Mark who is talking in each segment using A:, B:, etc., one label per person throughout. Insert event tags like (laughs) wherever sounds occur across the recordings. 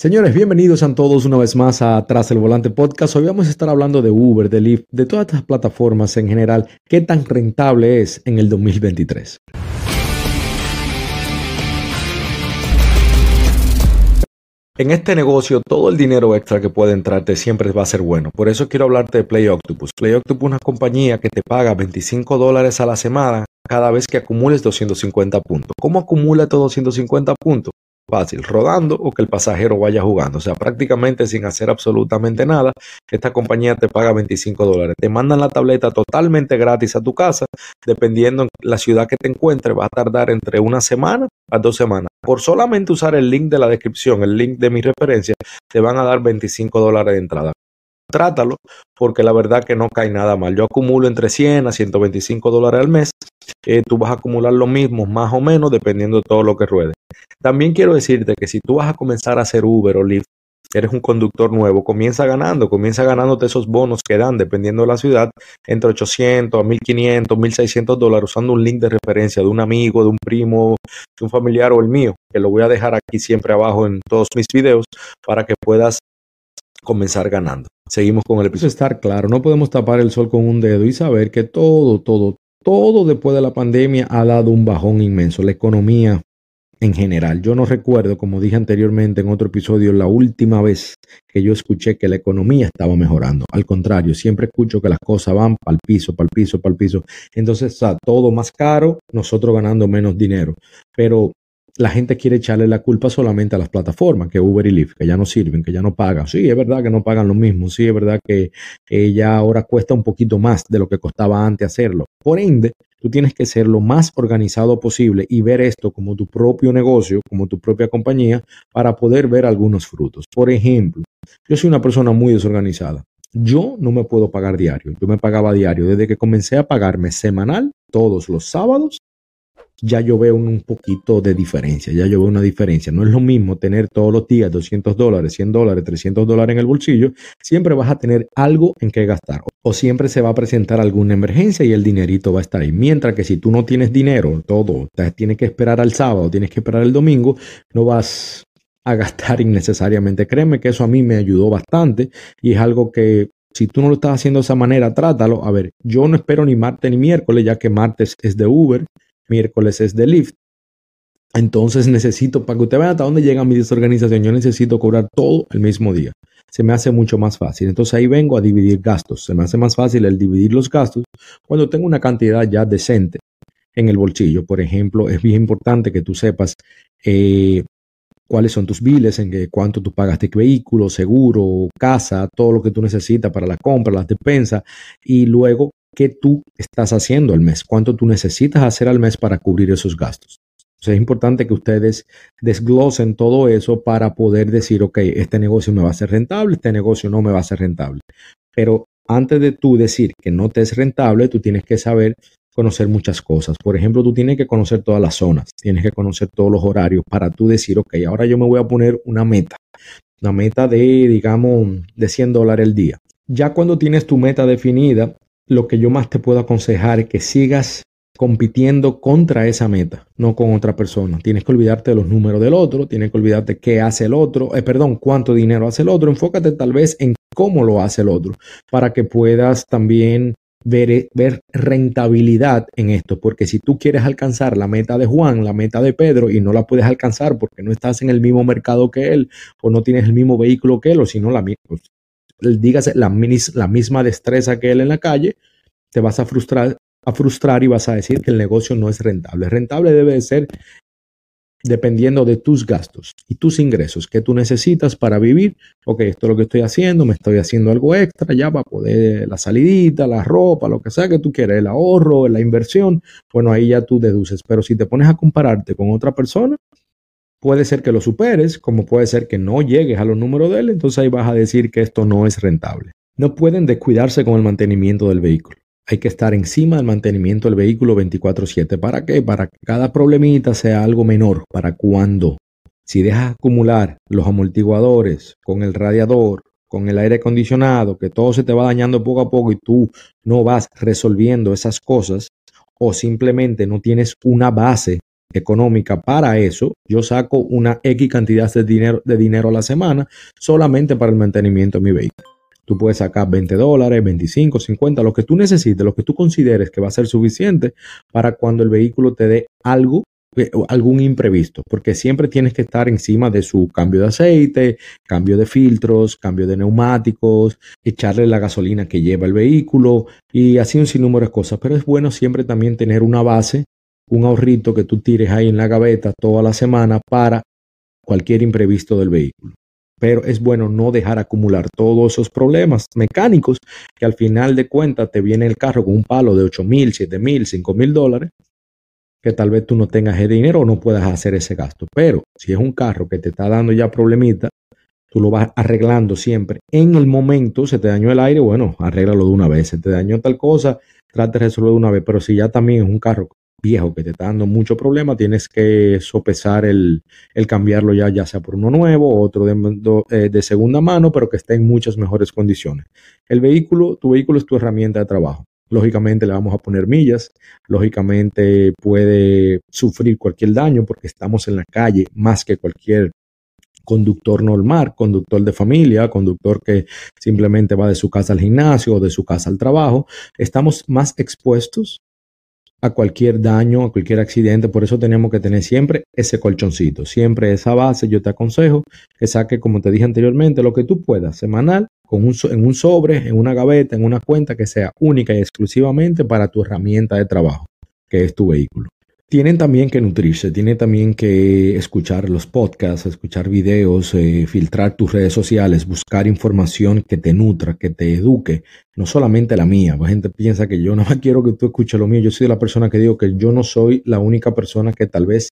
A: Señores, bienvenidos a todos una vez más a Tras el Volante Podcast. Hoy vamos a estar hablando de Uber, de Lyft, de todas estas plataformas en general, qué tan rentable es en el 2023. En este negocio, todo el dinero extra que puede entrarte siempre va a ser bueno. Por eso quiero hablarte de Play Octopus. Play Octopus es una compañía que te paga 25 dólares a la semana cada vez que acumules 250 puntos. ¿Cómo acumula estos 250 puntos? Fácil, rodando o que el pasajero vaya jugando. O sea, prácticamente sin hacer absolutamente nada, esta compañía te paga 25 dólares. Te mandan la tableta totalmente gratis a tu casa, dependiendo en la ciudad que te encuentres, va a tardar entre una semana a dos semanas. Por solamente usar el link de la descripción, el link de mi referencia, te van a dar 25 dólares de entrada trátalo, porque la verdad que no cae nada mal. Yo acumulo entre 100 a 125 dólares al mes. Eh, tú vas a acumular lo mismo, más o menos, dependiendo de todo lo que ruede. También quiero decirte que si tú vas a comenzar a hacer Uber o Lyft, eres un conductor nuevo, comienza ganando, comienza ganándote esos bonos que dan, dependiendo de la ciudad, entre 800 a 1500, 1600 dólares, usando un link de referencia de un amigo, de un primo, de un familiar o el mío, que lo voy a dejar aquí siempre abajo en todos mis videos para que puedas comenzar ganando. Seguimos con el episodio. Estar claro, no podemos tapar el sol con un dedo y saber que todo, todo, todo después de la pandemia ha dado un bajón inmenso. La economía en general. Yo no recuerdo, como dije anteriormente en otro episodio, la última vez que yo escuché que la economía estaba mejorando. Al contrario, siempre escucho que las cosas van para el piso, para el piso, para el piso. Entonces está todo más caro, nosotros ganando menos dinero. Pero la gente quiere echarle la culpa solamente a las plataformas, que Uber y Lyft, que ya no sirven, que ya no pagan. Sí, es verdad que no pagan lo mismo, sí, es verdad que ya ahora cuesta un poquito más de lo que costaba antes hacerlo. Por ende, tú tienes que ser lo más organizado posible y ver esto como tu propio negocio, como tu propia compañía, para poder ver algunos frutos. Por ejemplo, yo soy una persona muy desorganizada. Yo no me puedo pagar diario. Yo me pagaba diario. Desde que comencé a pagarme semanal, todos los sábados, ya yo veo un poquito de diferencia, ya yo veo una diferencia. No es lo mismo tener todos los días 200 dólares, 100 dólares, 300 dólares en el bolsillo, siempre vas a tener algo en que gastar o siempre se va a presentar alguna emergencia y el dinerito va a estar ahí. Mientras que si tú no tienes dinero, todo, tienes que esperar al sábado, tienes que esperar el domingo, no vas a gastar (laughs) innecesariamente. Créeme que eso a mí me ayudó bastante y es algo que si tú no lo estás haciendo de esa manera, trátalo. A ver, yo no espero ni martes ni miércoles, ya que martes es de Uber miércoles es de Lyft. Entonces necesito, para que usted vea hasta dónde llega mi desorganización, yo necesito cobrar todo el mismo día. Se me hace mucho más fácil. Entonces ahí vengo a dividir gastos. Se me hace más fácil el dividir los gastos cuando tengo una cantidad ya decente en el bolsillo. Por ejemplo, es bien importante que tú sepas eh, cuáles son tus biles, en qué, cuánto tú pagas de vehículo, seguro, casa, todo lo que tú necesitas para la compra, las despensas. Y luego qué tú estás haciendo al mes, cuánto tú necesitas hacer al mes para cubrir esos gastos. es importante que ustedes desglosen todo eso para poder decir, ok, este negocio me va a ser rentable, este negocio no me va a ser rentable. Pero antes de tú decir que no te es rentable, tú tienes que saber conocer muchas cosas. Por ejemplo, tú tienes que conocer todas las zonas, tienes que conocer todos los horarios para tú decir, ok, ahora yo me voy a poner una meta, una meta de, digamos, de 100 dólares el día. Ya cuando tienes tu meta definida, lo que yo más te puedo aconsejar es que sigas compitiendo contra esa meta, no con otra persona. Tienes que olvidarte de los números del otro, tienes que olvidarte qué hace el otro, eh, perdón, cuánto dinero hace el otro. Enfócate tal vez en cómo lo hace el otro para que puedas también ver, eh, ver rentabilidad en esto. Porque si tú quieres alcanzar la meta de Juan, la meta de Pedro y no la puedes alcanzar porque no estás en el mismo mercado que él o no tienes el mismo vehículo que él o si no la, pues, dígase la, misma destreza que él en la calle, te vas a frustrar, a frustrar y vas a decir que el negocio no es rentable. Rentable debe de ser dependiendo de tus gastos y tus ingresos que tú necesitas para vivir. Ok, esto es lo que estoy haciendo, me estoy haciendo algo extra ya para poder la salidita, la ropa, lo que sea que tú quieras, el ahorro, la inversión. Bueno, ahí ya tú deduces. Pero si te pones a compararte con otra persona, Puede ser que lo superes, como puede ser que no llegues a los números de él, entonces ahí vas a decir que esto no es rentable. No pueden descuidarse con el mantenimiento del vehículo. Hay que estar encima del mantenimiento del vehículo 24/7. ¿Para qué? Para que cada problemita sea algo menor. ¿Para cuando Si dejas acumular los amortiguadores con el radiador, con el aire acondicionado, que todo se te va dañando poco a poco y tú no vas resolviendo esas cosas, o simplemente no tienes una base económica para eso, yo saco una X cantidad de dinero, de dinero a la semana solamente para el mantenimiento de mi vehículo. Tú puedes sacar 20 dólares, 25, 50, lo que tú necesites, lo que tú consideres que va a ser suficiente para cuando el vehículo te dé algo eh, algún imprevisto, porque siempre tienes que estar encima de su cambio de aceite, cambio de filtros, cambio de neumáticos, echarle la gasolina que lleva el vehículo y así un sinnúmero de cosas. Pero es bueno siempre también tener una base, un ahorrito que tú tires ahí en la gaveta toda la semana para cualquier imprevisto del vehículo pero es bueno no dejar acumular todos esos problemas mecánicos que al final de cuentas te viene el carro con un palo de 8 mil, 7 mil, 5 mil dólares, que tal vez tú no tengas ese dinero o no puedas hacer ese gasto. Pero si es un carro que te está dando ya problemita, tú lo vas arreglando siempre. En el momento se te dañó el aire, bueno, arréglalo de una vez. Se te dañó tal cosa, trate de resolverlo de una vez. Pero si ya también es un carro viejo que te está dando mucho problema, tienes que sopesar el, cambiarlo ya, ya sea por uno nuevo o otro eh, de, segunda mano, pero que esté en muchas mejores condiciones. El vehículo, tu vehículo es tu herramienta de trabajo. Lógicamente le vamos a poner millas, lógicamente puede sufrir cualquier daño porque estamos en la calle más que cualquier conductor normal, conductor de familia, conductor que simplemente va de su casa al gimnasio o de su casa al trabajo. Estamos más expuestos a cualquier daño, a cualquier accidente. Por eso tenemos que tener siempre ese colchoncito, siempre esa base. Yo te aconsejo que saque, como te dije anteriormente, lo que tú puedas, semanal, con un, en un sobre, en una gaveta, en una cuenta que sea única y exclusivamente para tu herramienta de trabajo, que es tu vehículo. Tienen también que nutrirse, tienen también que escuchar los podcasts, escuchar videos, eh, filtrar tus redes sociales, buscar información que te nutra, que te eduque, no solamente la mía. La gente piensa que yo (laughs) no quiero que tú escuches lo mío. Yo soy la persona que digo que yo no soy la única persona que tal vez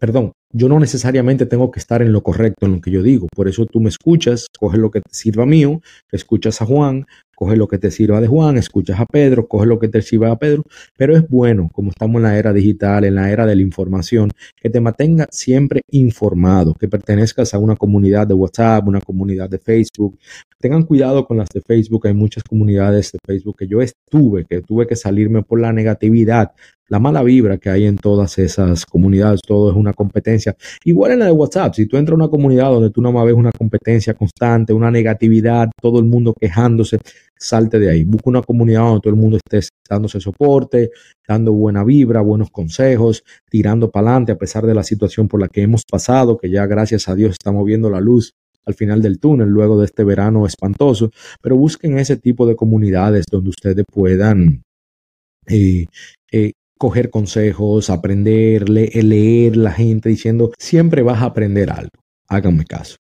A: perdón, yo no necesariamente tengo que estar en lo correcto en lo que yo digo. Por eso tú me escuchas, coge lo que te sirva mío, escuchas a Juan, coge lo que te sirva de Juan, escuchas a Pedro, coge lo que te sirva a Pedro. Pero es bueno, como estamos en la era digital, en la era de la información, que te mantenga siempre informado, que pertenezcas a una comunidad de WhatsApp, una comunidad de Facebook. Tengan cuidado con las de Facebook. Hay muchas comunidades de Facebook que yo estuve, que tuve que salirme por la negatividad la mala vibra que hay en todas esas comunidades, todo es una competencia. Igual en la de WhatsApp, si tú entras a una comunidad donde tú no más ves una competencia constante, una negatividad, todo el mundo quejándose, salte de ahí. Busca una comunidad donde todo el mundo esté dándose soporte, dando buena vibra, buenos consejos, tirando para adelante a pesar de la situación por la que hemos pasado, que ya gracias a Dios estamos viendo la luz al final del túnel luego de este verano espantoso, pero busquen ese tipo de comunidades donde ustedes puedan eh, eh, coger consejos, aprender, leer la gente diciendo, siempre vas a aprender algo. Háganme caso.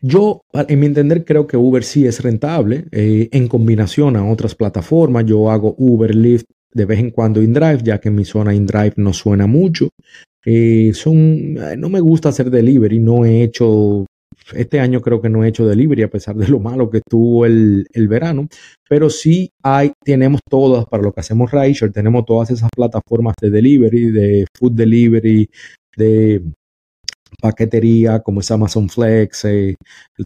A: Yo, en mi entender, creo que Uber sí es rentable eh, en combinación a otras plataformas. Yo hago Uber, Lyft de vez en cuando InDrive, ya que en mi zona InDrive no suena mucho. Eh, son, eh, no me gusta hacer delivery, no he hecho este año creo que no he hecho delivery a pesar de lo malo que estuvo el, verano, pero sí hay, tenemos todas, para lo que hacemos Rideshare, tenemos todas esas plataformas de delivery, de food delivery, de paquetería como es Amazon Flex, eh,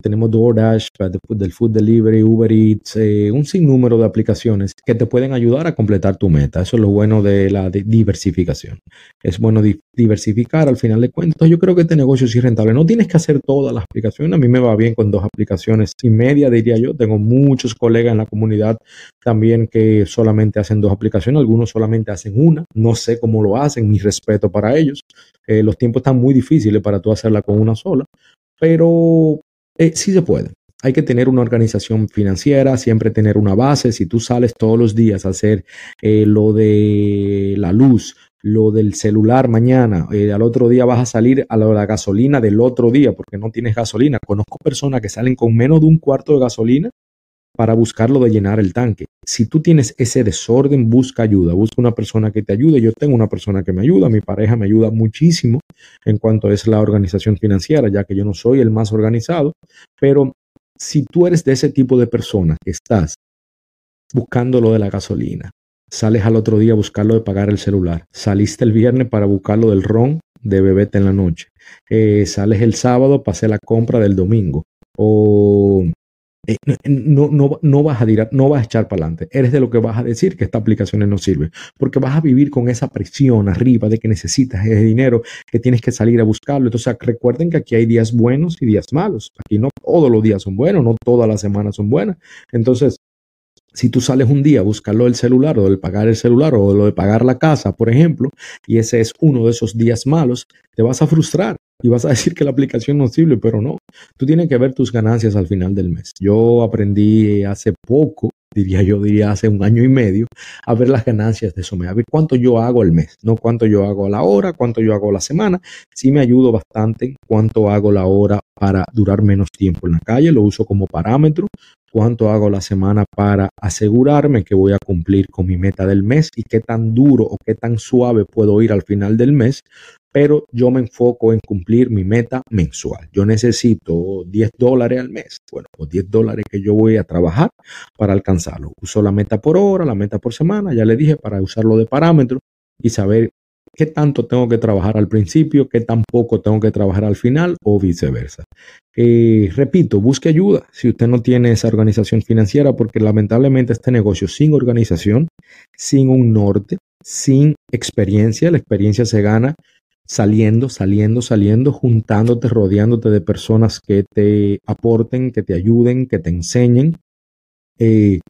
A: tenemos DoorDash del Food Delivery, Uber Eats, eh, un sinnúmero de aplicaciones que te pueden ayudar a completar tu meta. Eso es lo bueno de la diversificación. Es bueno diversificar al final de cuentas. Yo creo que este negocio sí es rentable. No tienes que hacer todas las aplicaciones. A mí me va bien con dos aplicaciones y media, diría yo. Tengo muchos colegas en la comunidad también que solamente hacen dos aplicaciones. Algunos solamente hacen una. No sé cómo lo hacen. Mi respeto para ellos. Eh, los tiempos están muy difíciles para tú hacerla con una sola, pero eh, sí se puede. Hay que tener una organización financiera, siempre tener una base. Si tú sales todos los días a hacer eh, lo de la luz, lo del celular mañana, al otro día vas a salir a la gasolina del otro día porque no tienes gasolina. Conozco personas que salen con menos de un cuarto de gasolina para buscarlo de llenar el tanque. Si tú tienes ese desorden, busca ayuda, busca una persona que te ayude. Yo tengo una persona que me ayuda, mi pareja me ayuda muchísimo en cuanto es la organización financiera, ya que yo no soy el más organizado, pero si tú eres de ese tipo de persona estás buscando lo de la gasolina, sales al otro día a buscarlo de pagar el celular, saliste el viernes para buscarlo del ron de bebete en la noche, eh, sales el sábado para hacer la compra del domingo, o eh, no, no, no, vas a tirar, no vas a echar para adelante. Eres de lo que vas a decir que esta aplicación no sirve, porque vas a vivir con esa presión arriba de que necesitas ese dinero, que tienes que salir a buscarlo. Entonces, recuerden que aquí hay días buenos y días malos. Aquí no todos los días son buenos, no todas las semanas son buenas. Entonces, si tú sales un día a buscarlo del celular o de pagar el celular o lo de pagar la casa, por ejemplo, y ese es uno de esos días malos, te vas a frustrar y vas a (laughs) decir que la aplicación no sirve, pero no. Tú tienes que ver tus ganancias al final del mes. Yo aprendí hace poco, diría yo, diría hace un año y medio, a ver las ganancias de eso. A ver cuánto yo hago al mes, no cuánto yo hago a la hora, cuánto yo hago a la semana. Sí me ayudo bastante cuánto hago la hora para durar menos tiempo en la calle. Lo uso como parámetro cuánto hago la semana para asegurarme que voy a cumplir con mi meta del mes y qué tan duro o qué tan suave puedo ir al final del mes, pero yo me enfoco en cumplir mi meta mensual. Yo necesito 10 dólares al mes, bueno, los 10 dólares que yo voy a trabajar para alcanzarlo. Uso la meta por hora, la meta por semana, ya le dije, para usarlo de parámetro y saber qué tanto tengo que trabajar al principio, qué tan poco tengo que trabajar al final o viceversa. Eh, repito, busque ayuda si usted no tiene esa organización financiera, porque lamentablemente este negocio sin organización, sin un norte, sin experiencia, la experiencia se gana saliendo, saliendo, saliendo, juntándote, rodeándote de personas que te aporten, que te ayuden, que te enseñen. Eh,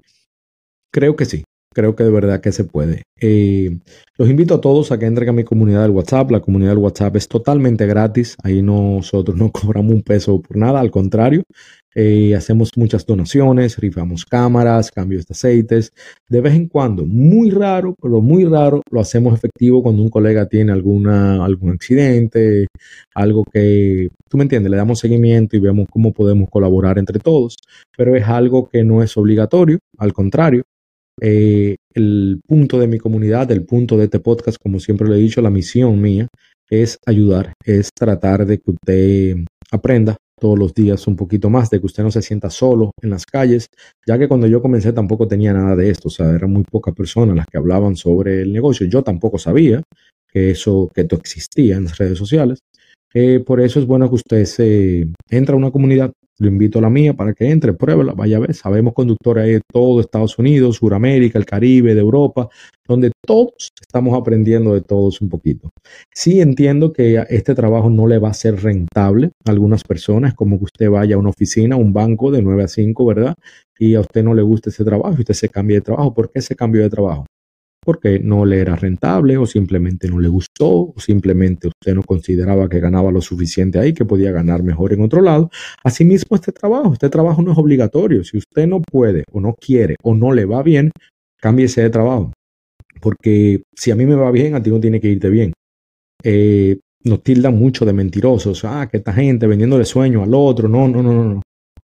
A: creo que sí, creo que de verdad que se puede. Eh, los invito a todos a que entren a mi comunidad del WhatsApp. La comunidad del WhatsApp es totalmente gratis. Ahí nosotros (laughs) no cobramos un peso por nada, al contrario. Eh, hacemos muchas donaciones, rifamos cámaras, cambios de aceites. De vez en cuando, muy raro, pero muy raro, lo hacemos efectivo cuando un colega tiene alguna, algún accidente, algo que, tú me entiendes, le damos seguimiento y vemos cómo podemos colaborar entre todos. Pero es algo que no es obligatorio, al contrario, eh, el punto de mi comunidad, el punto de este podcast, como siempre le he dicho, la misión mía es ayudar, es tratar de que usted aprenda todos los días un poquito más, de que usted no se sienta solo en las calles, ya que cuando yo comencé tampoco tenía nada de esto, o sea, eran muy pocas personas las que hablaban sobre el negocio, yo tampoco sabía que eso, que esto existía en las redes sociales, eh, por eso es bueno que usted se entre a una comunidad, lo invito a la mía para que entre, pruébela, vaya a ver. Sabemos conductores de todo Estados Unidos, Suramérica, el Caribe, de Europa, donde todos estamos aprendiendo de todos un poquito. Sí entiendo que este trabajo no le va a ser rentable a algunas personas, como que usted vaya a una oficina, un banco de 9 a 5, ¿verdad? Y a usted no le gusta ese trabajo y usted se cambia de trabajo. ¿Por qué se cambió de trabajo? Porque no le era rentable o simplemente no le gustó o simplemente usted no consideraba que ganaba lo suficiente ahí, que podía ganar mejor en otro lado. Asimismo, este trabajo, este trabajo no es obligatorio. Si usted no puede o no quiere o no le va bien, cámbiese de trabajo. Porque si a mí me va bien, a ti no tiene que irte bien. Eh, nos tildan mucho de mentirosos. Ah, que esta gente vendiéndole sueño al otro. No, no, no, no.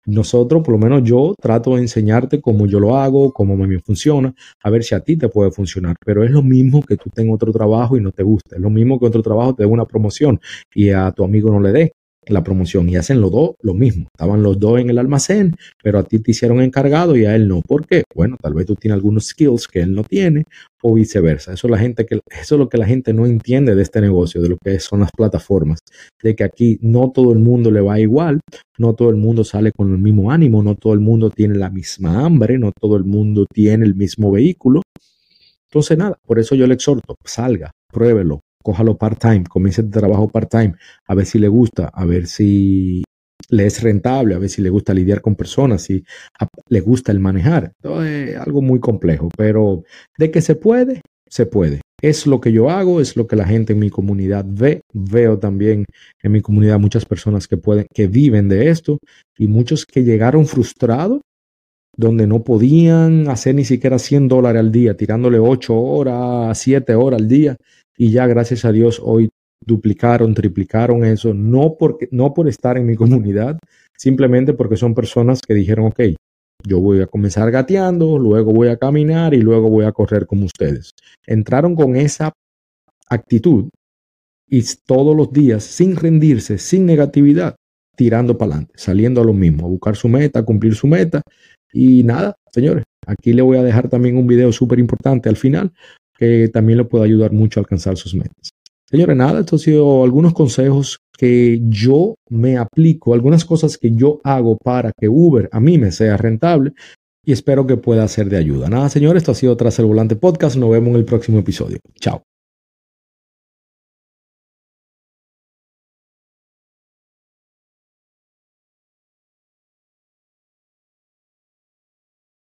A: No. Nosotros, por lo menos yo, trato de enseñarte cómo yo lo hago, cómo me funciona, a ver si a ti te puede funcionar. Pero es lo mismo que tú tengas otro trabajo y no te guste. Es lo mismo que otro trabajo te dé una promoción y a tu amigo no le dé la promoción y hacen los dos lo mismo. Estaban los dos en el almacén, pero a ti te hicieron encargado y a él no. ¿Por qué? Bueno, tal vez tú tienes algunos skills que él no tiene o viceversa. Eso eso es lo que la gente no entiende de este negocio, de lo que son las plataformas. De que aquí no todo el mundo le va igual, no todo el mundo sale con el mismo ánimo, no todo el mundo tiene la misma hambre, no todo el mundo tiene el mismo vehículo. Entonces, nada, por eso yo le exhorto, salga, pruébelo, cójalo part-time, comience el trabajo part-time, a ver si le gusta, a ver si le es rentable, a ver si le gusta lidiar con personas, si le gusta el manejar. es algo muy complejo, pero de que se puede, se puede. Es lo que yo hago, es lo que la gente en mi comunidad ve. Veo también en mi comunidad muchas personas que pueden, que viven de esto y muchos que llegaron frustrados donde no podían hacer ni siquiera 100 dólares al día, tirándole 8 horas, 7 horas al día y ya gracias a Dios hoy duplicaron, triplicaron eso, no, porque, no por estar en mi (laughs) comunidad, simplemente porque son personas que dijeron, ok, yo voy a comenzar gateando, luego voy a caminar y luego voy a correr como ustedes. Entraron con esa actitud y todos los días, sin rendirse, sin negatividad, tirando para adelante, saliendo a lo mismo, a buscar su meta, a cumplir su meta. Y nada, señores, aquí le voy a dejar también un video súper importante al final que también le puede ayudar mucho a alcanzar sus metas. Señores, nada, estos han sido algunos consejos que yo me aplico, algunas cosas que yo hago para que Uber a mí me sea rentable y espero que pueda ser de ayuda. Nada, señores, esto ha sido Tras el Volante Podcast. Nos vemos en el próximo episodio. Chao.